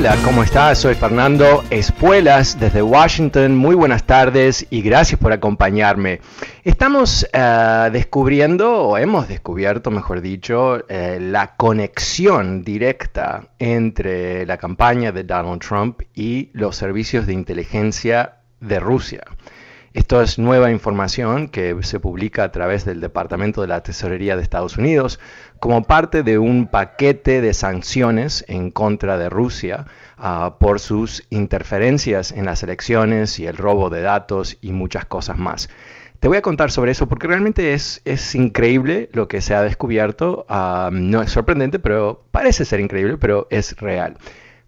Hola, ¿cómo estás? Soy Fernando Espuelas desde Washington. Muy buenas tardes y gracias por acompañarme. Estamos uh, descubriendo, o hemos descubierto, mejor dicho, eh, la conexión directa entre la campaña de Donald Trump y los servicios de inteligencia de Rusia. Esto es nueva información que se publica a través del Departamento de la Tesorería de Estados Unidos como parte de un paquete de sanciones en contra de Rusia uh, por sus interferencias en las elecciones y el robo de datos y muchas cosas más. Te voy a contar sobre eso porque realmente es, es increíble lo que se ha descubierto. Uh, no es sorprendente, pero parece ser increíble, pero es real.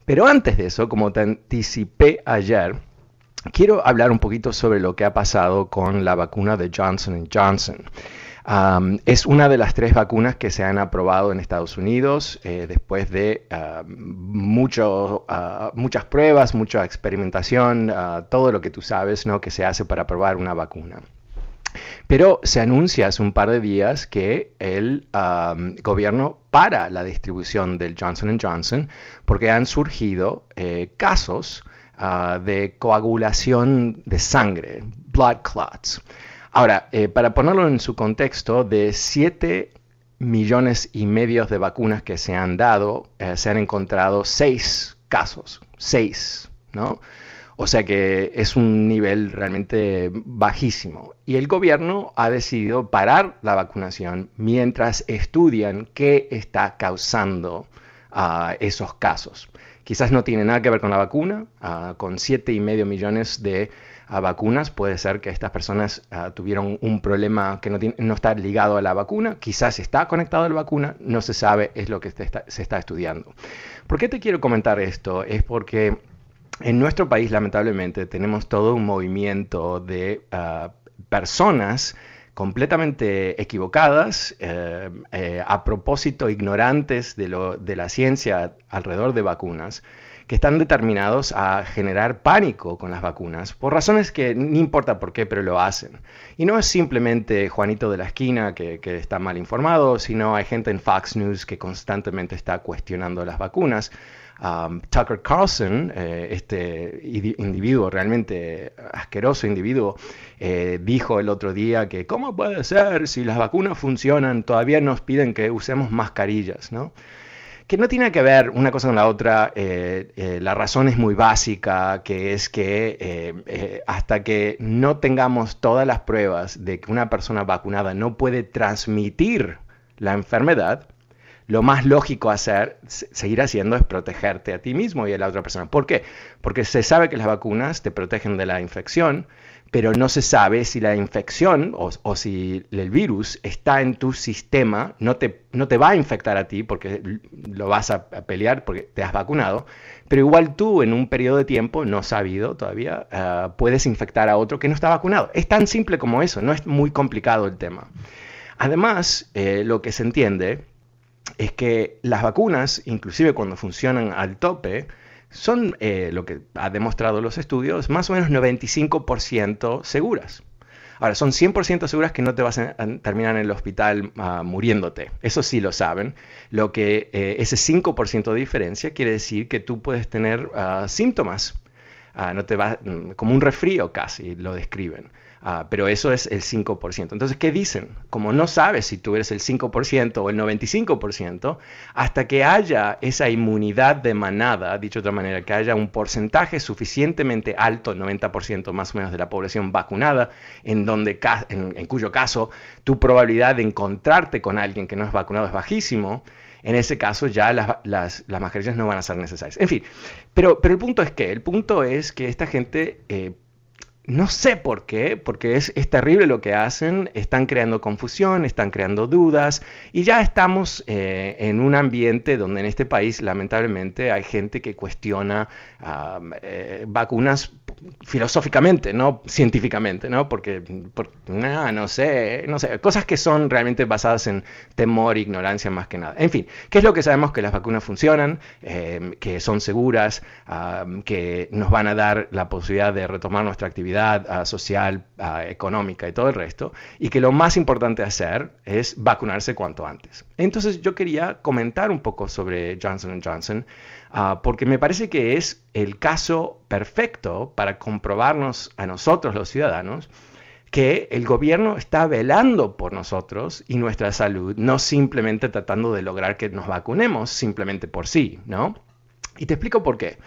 Pero antes de eso, como te anticipé ayer, quiero hablar un poquito sobre lo que ha pasado con la vacuna de Johnson Johnson. Um, es una de las tres vacunas que se han aprobado en Estados Unidos eh, después de uh, mucho, uh, muchas pruebas, mucha experimentación, uh, todo lo que tú sabes ¿no? que se hace para aprobar una vacuna. Pero se anuncia hace un par de días que el um, gobierno para la distribución del Johnson Johnson porque han surgido eh, casos uh, de coagulación de sangre, blood clots. Ahora, eh, para ponerlo en su contexto, de 7 millones y medio de vacunas que se han dado, eh, se han encontrado 6 casos, 6, ¿no? O sea que es un nivel realmente bajísimo. Y el gobierno ha decidido parar la vacunación mientras estudian qué está causando uh, esos casos. Quizás no tiene nada que ver con la vacuna, uh, con 7,5 millones de uh, vacunas puede ser que estas personas uh, tuvieron un problema que no, está ligado a la vacuna, quizás está conectado a la vacuna, no se sabe, es lo que se está, se está estudiando. ¿Por qué te quiero comentar esto? Es porque en nuestro país lamentablemente tenemos todo un movimiento de personas completamente equivocadas, eh, eh, a propósito ignorantes de, lo, de la ciencia alrededor de vacunas, que están determinados a generar pánico con las vacunas, por razones que no importa por qué, pero lo hacen. Y no es simplemente Juanito de la esquina que, que está mal informado, sino hay gente en Fox News que constantemente está cuestionando las vacunas. Um, Tucker Carlson, eh, este individuo realmente asqueroso individuo, eh, dijo el otro día que ¿cómo puede ser si las vacunas funcionan todavía nos piden que usemos mascarillas, ¿no? Que no tiene que ver una cosa con la otra, eh, la razón es muy básica, que es que hasta que no tengamos todas las pruebas de que una persona vacunada no puede transmitir la enfermedad, lo más lógico hacer, seguir haciendo, es protegerte a ti mismo y a la otra persona. ¿Por qué? Porque se sabe que las vacunas te protegen de la infección, pero no se sabe si la infección o, o, si el virus está en tu sistema, no te, no te va a infectar a ti porque lo vas a, pelear porque te has vacunado, pero igual tú en un periodo de tiempo, no sabido todavía, uh, puedes infectar a otro que no está vacunado. Es tan simple como eso, no es muy complicado el tema. Además, eh, lo que se entiende es que las vacunas, inclusive cuando funcionan al tope, son, eh, lo que ha demostrado los estudios, más o menos 95% seguras. Ahora, son 100% seguras que no te vas a terminar en el hospital uh, muriéndote. Eso sí lo saben. Lo que eh, ese 5% de diferencia quiere decir que tú puedes tener uh, síntomas. Uh, no te va, mm, como un resfrío casi, lo describen. Uh, pero eso es el 5%. Entonces, ¿qué dicen? Como no sabes si tú eres el 5% o el 95%, hasta que haya esa inmunidad de manada, dicho de otra manera, que haya un porcentaje suficientemente alto, 90% más o menos de la población vacunada, en, donde, en cuyo caso tu probabilidad de encontrarte con alguien que no es vacunado es bajísimo, en ese caso ya las, las, las, mascarillas no van a ser necesarias. En fin, pero, pero el punto es que, el punto es que esta gente eh, no sé por qué, porque es, terrible lo que hacen, están creando confusión, están creando dudas y ya estamos eh, en un ambiente donde en este país lamentablemente hay gente que cuestiona eh, vacunas filosóficamente, no científicamente, ¿no? Porque, no sé, no sé, cosas que son realmente basadas en temor, ignorancia más que nada. En fin, ¿qué es lo que sabemos? Que las vacunas funcionan, eh, que son seguras, que nos van a dar la posibilidad de retomar nuestra actividad ah, social, ah, económica y todo el resto, y que lo más importante hacer es vacunarse cuanto antes. Entonces yo quería comentar un poco sobre Johnson Johnson, ah, porque me parece que es el caso perfecto para comprobarnos a nosotros los ciudadanos que el gobierno está velando por nosotros y nuestra salud, no simplemente tratando de lograr que nos vacunemos simplemente por sí, ¿no? Y te explico por qué.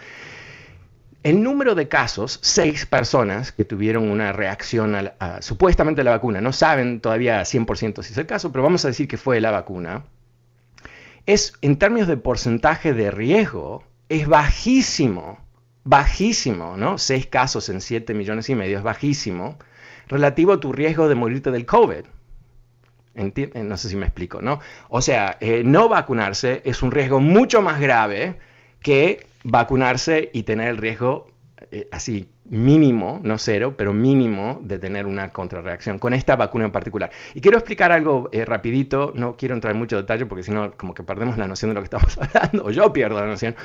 El número de casos, seis personas que tuvieron una reacción a, supuestamente a la vacuna, no saben todavía 100% si es el caso, pero vamos a decir que fue la vacuna, es en términos de porcentaje de riesgo, es bajísimo, bajísimo, ¿no? Seis casos en 7 millones y medio es bajísimo, relativo a tu riesgo de morirte del COVID. No sé si me explico, ¿no? O sea, eh, no vacunarse es un riesgo mucho más grave que vacunarse y tener el riesgo eh, así mínimo, no cero, pero mínimo de tener una contrarreacción con esta vacuna en particular. Y quiero explicar algo eh, rapidito, no quiero entrar en mucho detalle porque si no como que perdemos la noción de lo que estamos hablando, o yo pierdo la noción,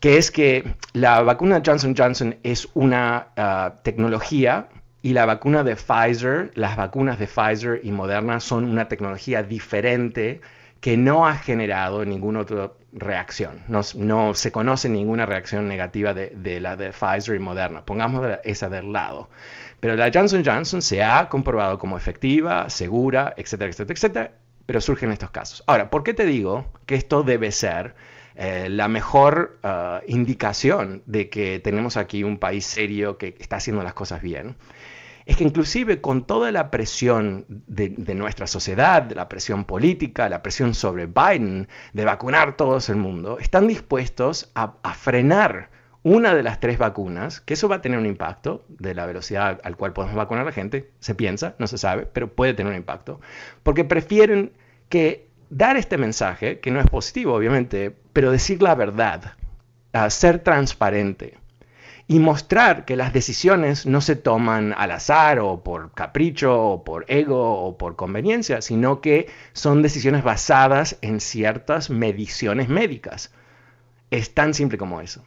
que es que la vacuna Johnson Johnson es una ah, tecnología y la vacuna de Pfizer, las vacunas de Pfizer y Moderna son una tecnología diferente que no ha generado ninguna otra reacción. No, se conoce ninguna reacción negativa de, la de Pfizer y Moderna. Pongamos esa del lado. Pero la Johnson Johnson se ha comprobado como efectiva, segura, etcétera, etcétera, etcétera. Pero surgen estos casos. Ahora, ¿por qué te digo que esto debe ser eh, la mejor ah, indicación de que tenemos aquí un país serio que está haciendo las cosas bien? Es que inclusive con toda la presión de, nuestra sociedad, de la presión política, la presión sobre Biden de vacunar todo el mundo, están dispuestos a, frenar una de las tres vacunas, que eso va a tener un impacto de la velocidad al cual podemos vacunar a la gente, se piensa, no se sabe, pero puede tener un impacto, porque prefieren que dar este mensaje, que no es positivo obviamente, pero decir la verdad, ser transparente, y mostrar que las decisiones no se toman al azar o por capricho o por ego o por conveniencia, sino que son decisiones basadas en ciertas mediciones médicas. Es tan simple como eso.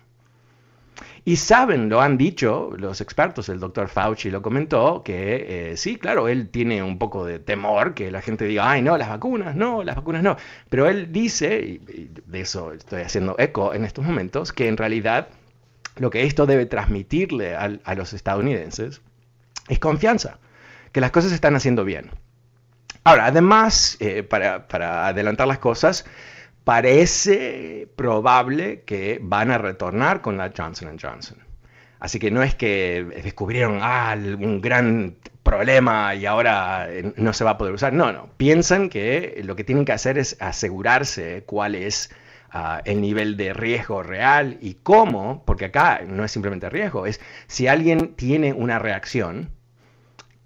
Y saben, lo han dicho los expertos, el doctor Fauci lo comentó, que eh, sí, claro, él tiene un poco de temor que la gente diga, ay, no, las vacunas, no, las vacunas no. Pero él dice, y de eso estoy haciendo eco en estos momentos, que en realidad lo que esto debe transmitirle a, los estadounidenses es confianza, que las cosas se están haciendo bien. Ahora, además, eh, para, para, adelantar las cosas, parece probable que van a retornar con la Johnson Johnson. Así que no es que descubrieron ah, un gran problema y ahora eh, no se va a poder usar. No, no. Piensan que lo que tienen que hacer es asegurarse cuál es el nivel de riesgo real y cómo, porque acá no es simplemente riesgo, es si alguien tiene una reacción,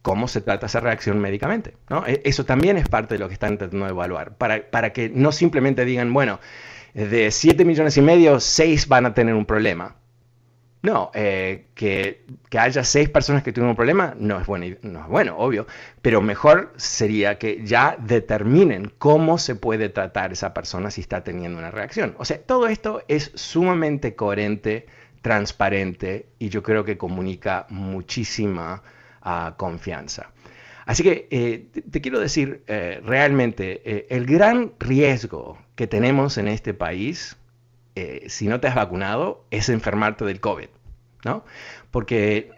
cómo se trata esa reacción médicamente. ¿no? E, eso también es parte de lo que están intentando evaluar, para, para que no simplemente digan, bueno, de 7 millones y medio, 6 van a tener un problema. No, eh, que, haya seis personas que tuvieron un problema no es, bueno, no es bueno, obvio, pero mejor sería que ya determinen cómo se puede tratar esa persona si está teniendo una reacción. O sea, todo esto es sumamente coherente, transparente y yo creo que comunica muchísima ah, confianza. Así que eh, te, quiero decir, eh, realmente, el gran riesgo que tenemos en este país eh, si no te has vacunado, es enfermarte del COVID, ¿no? Porque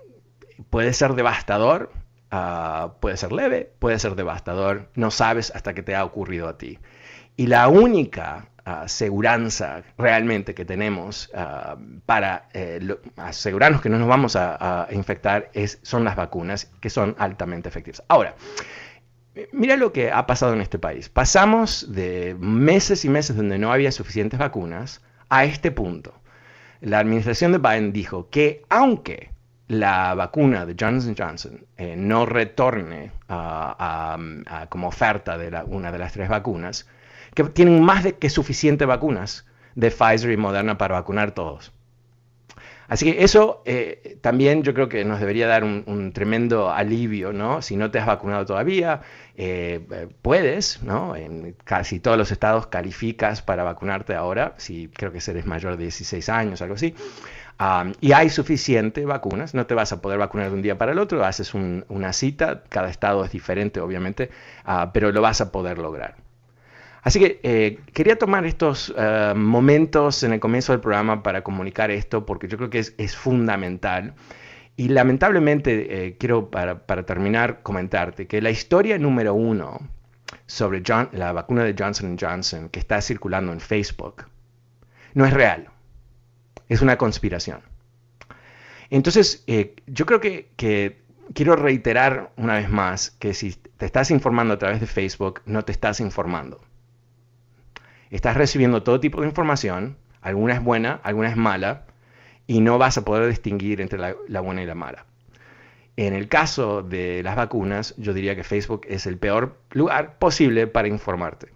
puede ser devastador, ah, puede ser leve, puede ser devastador, no sabes hasta que te ha ocurrido a ti. Y la única aseguranza realmente que tenemos ah, para eh, asegurarnos que no nos vamos a, infectar es, son las vacunas, que son altamente efectivas. Ahora, Mira lo que ha pasado en este país. Pasamos de meses y meses donde no había suficientes vacunas a este punto. La administración de Biden dijo que aunque la vacuna de Johnson Johnson eh, no retorne como oferta de una de las tres vacunas, que tienen más de que suficiente vacunas de Pfizer y Moderna para vacunar todos. Así que eso eh, también yo creo que nos debería dar un, tremendo alivio, ¿no? Si no te has vacunado todavía, eh, puedes, ¿no? En casi todos los estados calificas para vacunarte ahora, si creo que eres mayor de 16 años, algo así y hay suficiente vacunas, no te vas a poder vacunar de un día para el otro, haces una cita, cada estado es diferente obviamente, ah, pero lo vas a poder lograr. Así que eh, quería tomar estos eh, momentos en el comienzo del programa para comunicar esto porque yo creo que es, fundamental. Y lamentablemente eh, quiero para, terminar comentarte que la historia número uno sobre la vacuna de Johnson Johnson que está circulando en Facebook no es real es una conspiración. Entonces, eh, yo creo que, quiero reiterar una vez más que si te estás informando a través de Facebook, no te estás informando. Estás recibiendo todo tipo de información, alguna es buena, alguna es mala, y no vas a poder distinguir entre la, buena y la mala. En el caso de las vacunas, yo diría que Facebook es el peor lugar posible para informarte.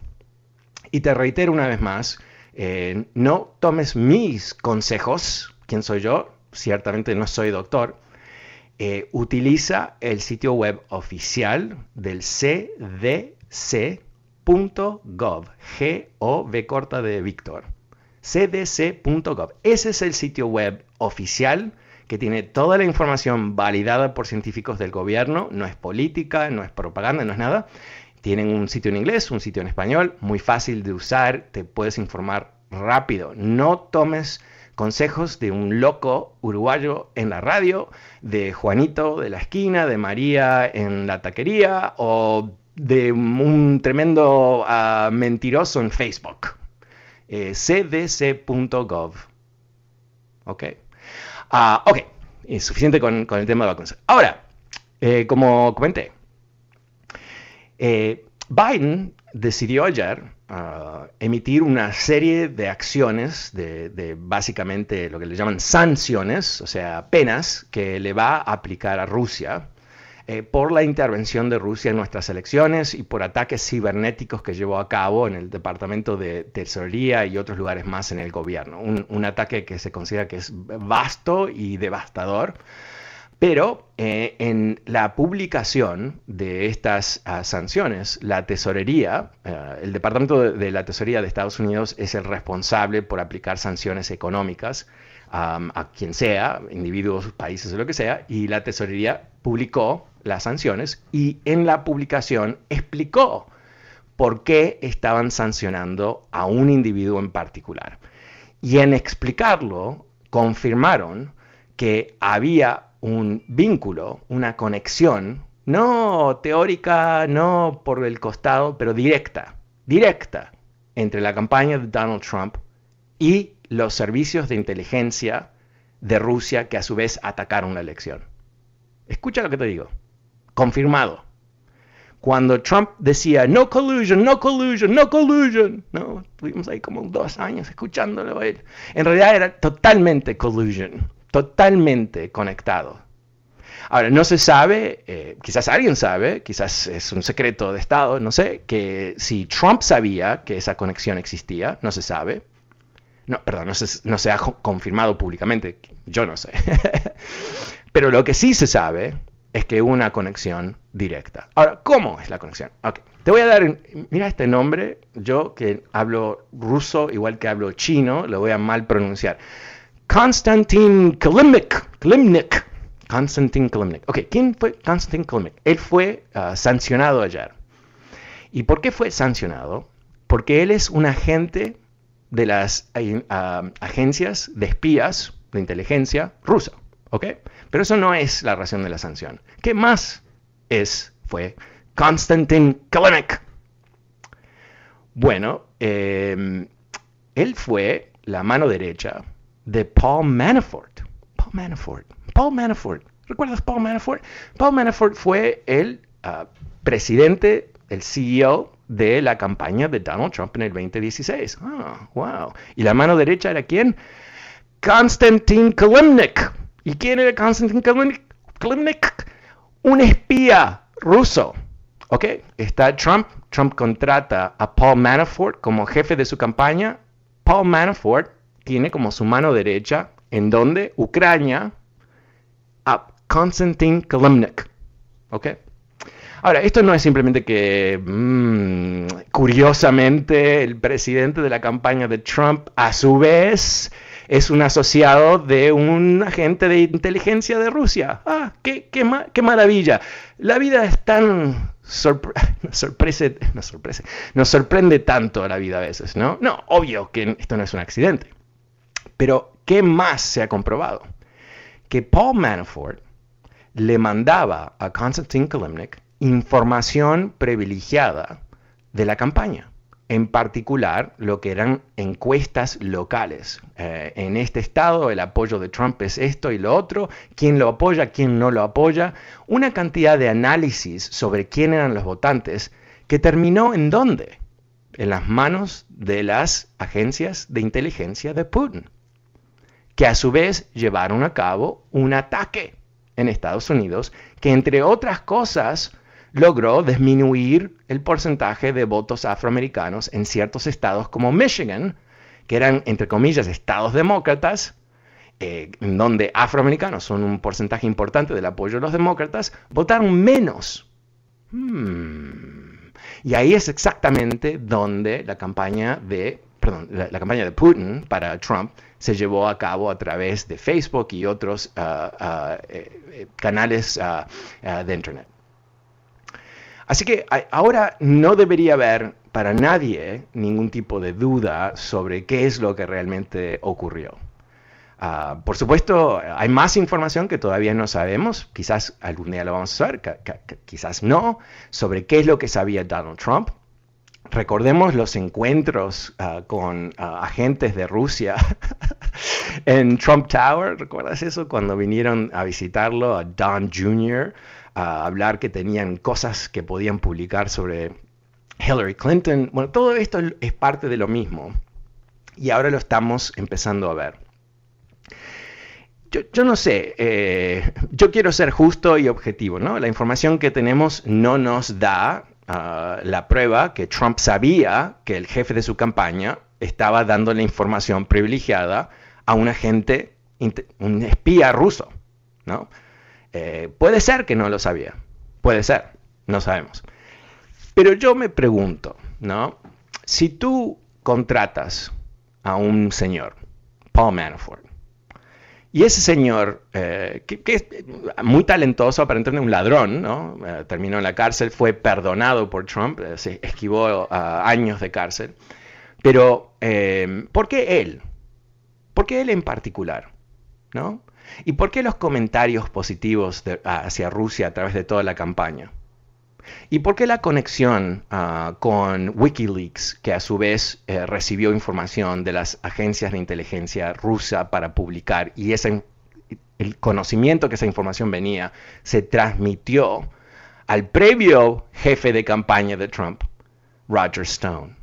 Y te reitero una vez más eh, no tomes mis consejos, ¿quién soy yo? Ciertamente no soy doctor. Eh, utiliza el sitio web oficial del cdc.gov, G-O-V corta de Víctor, cdc.gov. Ese es el sitio web oficial que tiene toda la información validada por científicos del gobierno, no es política, no es propaganda, no es nada, tienen un sitio en inglés, un sitio en español, muy fácil de usar, te puedes informar rápido. No tomes consejos de un loco uruguayo en la radio, de Juanito de la esquina, de María en la taquería o de un tremendo ah, mentiroso en Facebook. Eh, cdc.gov. Ok. Ah, ok. Suficiente con, el tema de vacunas. Ahora, eh, como comenté, eh, Biden decidió ayer uh, emitir una serie de acciones, de, básicamente lo que le llaman sanciones, o sea, penas que le va a aplicar a Rusia eh, por la intervención de Rusia en nuestras elecciones y por ataques cibernéticos que llevó a cabo en el Departamento de Tesorería y otros lugares más en el gobierno. un ataque que se considera que es vasto y devastador pero eh, en la publicación de estas ah, sanciones, la tesorería, eh, el Departamento de, la Tesorería de Estados Unidos es el responsable por aplicar sanciones económicas a quien sea, individuos, países o lo que sea, y la tesorería publicó las sanciones y en la publicación explicó por qué estaban sancionando a un individuo en particular. Y en explicarlo, confirmaron que había un vínculo, una conexión, no teórica, no por el costado, pero directa, directa, entre la campaña de Donald Trump y los servicios de inteligencia de Rusia que a su vez atacaron la elección. Escucha lo que te digo. Confirmado. Cuando Trump decía no collusion, no collusion, no collusion, no, estuvimos ahí como dos años escuchándolo él. En realidad era totalmente collusion totalmente conectado. Ahora, no se sabe, eh, quizás alguien sabe, quizás es un secreto de Estado, no sé, que si Trump sabía que esa conexión existía, no se sabe. No, perdón, no se, no se ha confirmado públicamente, yo no sé. Pero lo que sí se sabe es que una conexión directa. Ahora, ¿cómo es la conexión? Te voy a dar, mira este nombre, yo que hablo ruso igual que hablo chino, lo voy a mal pronunciar. Konstantin Kalimnik. Kalimnik. Konstantin Kalimnik. Ok, ¿quién fue Konstantin Kalimnik? Él fue uh, sancionado ayer. ¿Y por qué fue sancionado? Porque él es un agente de las uh, agencias de espías de inteligencia rusa. ¿Ok? Pero eso no es la razón de la sanción. ¿Qué más es? Fue Konstantin Kalimnik. Bueno, eh, él fue la mano derecha de Paul Manafort. Paul Manafort. Paul Manafort. ¿Recuerdas Paul Manafort? Paul Manafort fue el ah, presidente, el CEO de la campaña de Donald Trump en el 2016. Ah, wow. ¿Y la mano derecha era quién? Konstantin Kalimnik. ¿Y quién era Konstantin Kilimnik? Un espía ruso. ¿Ok? Está Trump. Trump contrata a Paul Manafort como jefe de su campaña. Paul Manafort tiene como su mano derecha, ¿en donde Ucrania, a Konstantin Kilimnik. ¿Ok? Ahora, esto no es simplemente que, mmm, curiosamente, el presidente de la campaña de Trump, a su vez, es un asociado de un agente de inteligencia de Rusia. Ah, qué, qué, qué maravilla. La vida es tan sorpresa, nos sorprende, nos sorprende tanto la vida a veces, ¿no? No, obvio que esto no es un accidente. Pero, ¿qué más se ha comprobado? Que Paul Manafort le mandaba a Konstantin Kilimnik información privilegiada de la campaña, en particular lo que eran encuestas locales. Eh, en este estado el apoyo de Trump es esto y lo otro, quién lo apoya, quién no lo apoya, una cantidad de análisis sobre quién eran los votantes que terminó en dónde? En las manos de las agencias de inteligencia de Putin, que a su vez llevaron a cabo un ataque en Estados Unidos que entre otras cosas logró disminuir el porcentaje de votos afroamericanos en ciertos estados como Michigan, que eran, entre comillas, estados demócratas, eh, donde afroamericanos son un porcentaje importante del apoyo de los demócratas, votaron menos. Hmm. Y ahí es exactamente donde la campaña de, perdón, la, campaña de Putin para Trump se llevó a cabo a través de Facebook y otros ah, ah, eh, eh, canales ah, de Internet. Así que ahora no debería haber para nadie ningún tipo de duda sobre qué es lo que realmente ocurrió. Por supuesto, hay más información que todavía no sabemos, quizás algún día lo vamos a saber, quizás no, sobre qué es lo que sabía Donald Trump. Recordemos los encuentros ah, con ah, agentes de Rusia en Trump Tower, ¿recuerdas eso? Cuando vinieron a visitarlo a Don Jr., a hablar que tenían cosas que podían publicar sobre Hillary Clinton. Bueno, todo esto es parte de lo mismo y ahora lo estamos empezando a ver. Yo, no sé, eh, yo quiero ser justo y objetivo, ¿no? La información que tenemos no nos da la prueba que Trump sabía que el jefe de su campaña estaba dando la información privilegiada a un agente, un espía ruso, ¿no? Eh, puede ser que no lo sabía, puede ser, no sabemos. Pero yo me pregunto, ¿no? Si tú contratas a un señor, Paul Manafort, y ese señor, eh, que, es muy talentoso, aparentemente un ladrón, ¿no? Eh, terminó en la cárcel, fue perdonado por Trump, se esquivó años de cárcel. Pero, ¿por qué él? ¿Por qué él en particular? ¿Y por qué los comentarios positivos hacia Rusia a través de toda la campaña? ¿Y por qué la conexión ah, con Wikileaks, que a su vez eh, recibió información de las agencias de inteligencia rusa para publicar y ese, el conocimiento que esa información venía se transmitió al previo jefe de campaña de Trump, Roger Stone?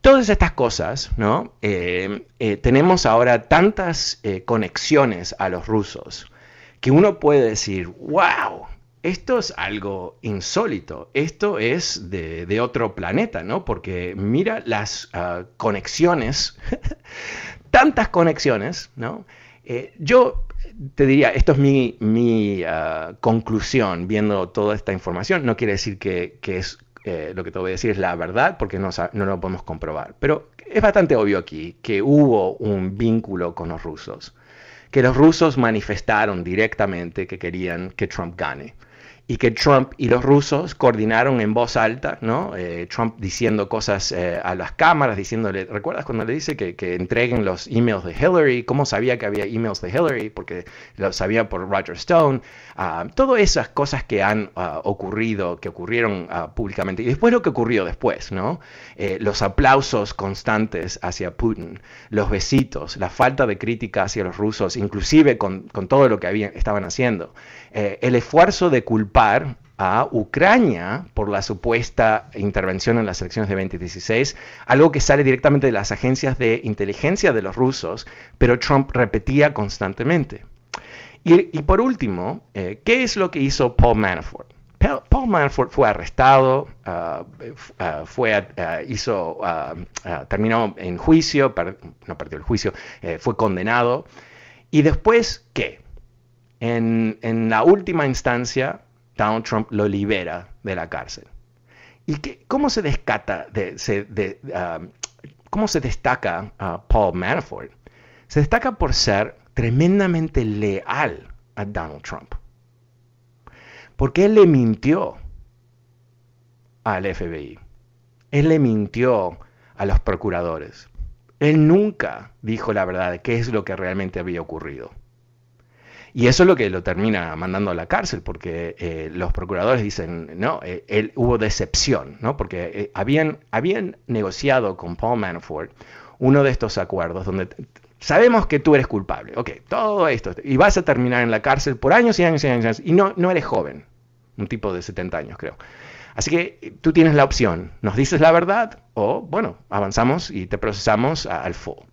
Todas estas cosas, ¿no? Eh, eh, tenemos ahora tantas conexiones a los rusos que uno puede decir, wow, esto es algo insólito, esto es de, otro planeta, ¿no? Porque mira las ah, conexiones, tantas conexiones, ¿no? yo te diría, esto es mi, ah, conclusión viendo toda esta información, no quiere decir que, que es eh, lo que te voy a decir es la verdad porque no, no lo podemos comprobar. Pero es bastante obvio aquí que hubo un vínculo con los rusos, que los rusos manifestaron directamente que querían que Trump gane y que Trump y los rusos coordinaron en voz alta, ¿no? Eh, Trump diciendo cosas eh, a las cámaras, diciéndole, ¿recuerdas cuando le dice que, entreguen los emails de Hillary? ¿Cómo sabía que había emails de Hillary? Porque lo sabía por Roger Stone. Ah, todas esas cosas que han ah, ocurrido, que ocurrieron ah, públicamente. Y después lo que ocurrió después, ¿no? Eh, los aplausos constantes hacia Putin, los besitos, la falta de crítica hacia los rusos, inclusive con, con todo lo que habían, estaban haciendo. El esfuerzo de culpar a Ucrania por la supuesta intervención en las elecciones de 2016, algo que sale directamente de las agencias de inteligencia de los rusos, pero Trump repetía constantemente. Y, por último, eh, ¿qué es lo que hizo Paul Manafort? Paul Manafort fue arrestado, uh, uh, fue, uh, hizo, terminó en juicio, no perdió el juicio, eh, fue condenado. ¿Y después qué? En, la última instancia, Donald Trump lo libera de la cárcel. ¿Y cómo se descata, se destaca Paul Manafort? Se destaca por ser tremendamente leal a Donald Trump. Porque él le mintió al FBI. Él le mintió a los procuradores. Él nunca dijo la verdad de qué es lo que realmente había ocurrido. Y eso es lo que lo termina mandando a la cárcel, porque eh, los procuradores dicen, no, eh, él, hubo decepción, ¿no? porque eh, habían, habían negociado con Paul Manafort uno de estos acuerdos donde sabemos que tú eres culpable, ok, todo esto, y vas a terminar en la cárcel por años y años y años, y no, no eres joven, un tipo de 70 años creo. Así que tú tienes la opción, nos dices la verdad o, bueno, avanzamos y te procesamos al full.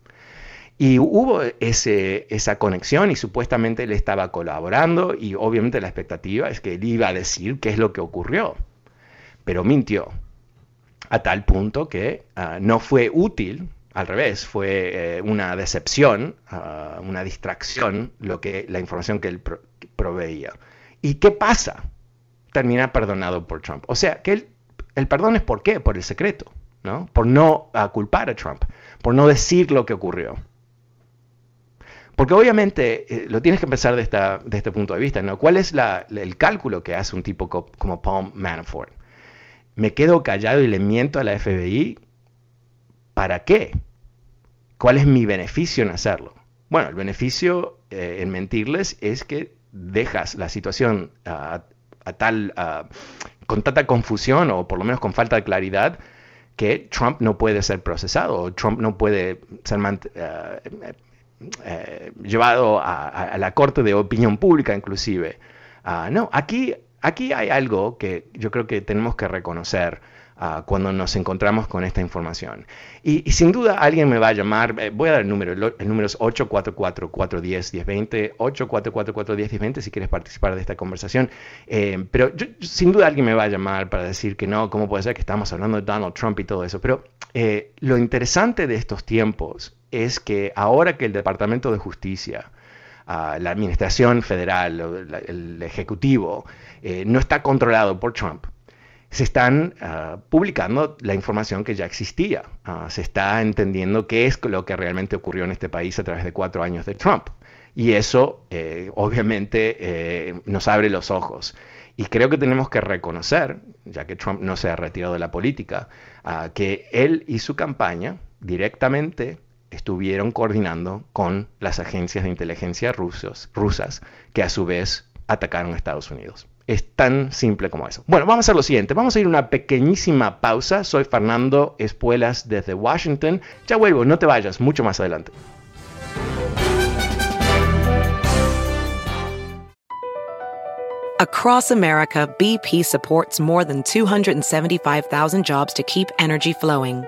Y hubo ese, esa conexión y supuestamente él estaba colaborando y obviamente la expectativa es que él iba a decir qué es lo que ocurrió, pero mintió a tal punto que ah, no fue útil, al revés, fue eh, una decepción, ah, una distracción lo que, la información que él proveía. ¿Y qué pasa? termina perdonado por Trump. O sea, que el, perdón es por qué, por el secreto, ¿no? Por no culpar a Trump, por no decir lo que ocurrió. Porque obviamente eh, lo tienes que pensar de, esta, de este punto de vista, ¿no? ¿Cuál es el cálculo que hace un tipo como Paul Manafort? ¿Me quedo callado y le miento a la FBI? ¿Para qué? ¿Cuál es mi beneficio en hacerlo? Bueno, el beneficio eh, en mentirles es que dejas la situación uh, tal, con tanta confusión o por lo menos con falta de claridad que Trump no puede ser procesado, o Trump no puede ser eh, eh, llevado a, la corte de opinión pública inclusive. Ah, no, aquí, aquí hay algo que yo creo que tenemos que reconocer Ah, cuando nos encontramos con esta información. Y, sin duda alguien me va a llamar, eh, voy a dar el número, el, número es 844-410-1020, 844-410-1020 si quieres participar de esta conversación. Eh, pero sin duda alguien me va a llamar para decir que no, ¿cómo puede ser que estamos hablando de Donald Trump y todo eso? Pero lo interesante de estos tiempos es que ahora que el Departamento de Justicia, ah, la Administración Federal, el Ejecutivo, no está controlado por Trump, se están ah, publicando la información que ya existía. Ah, se está entendiendo qué es lo que realmente ocurrió en este país a través de cuatro años de Trump. Y eso eh, obviamente eh, nos abre los ojos. Y creo que tenemos que reconocer, ya que Trump no se ha retirado de la política, que él y su campaña directamente estuvieron coordinando con las agencias de inteligencia rusos, rusas, que a su vez atacaron a Estados Unidos. Es tan simple como eso. Bueno, vamos a hacer lo siguiente. Vamos a ir a una pequeñísima pausa. Soy Fernando Espuelas desde Washington. Ya vuelvo, no te vayas, mucho más adelante. Across America, BP supports more than 275,000 jobs to keep energy flowing.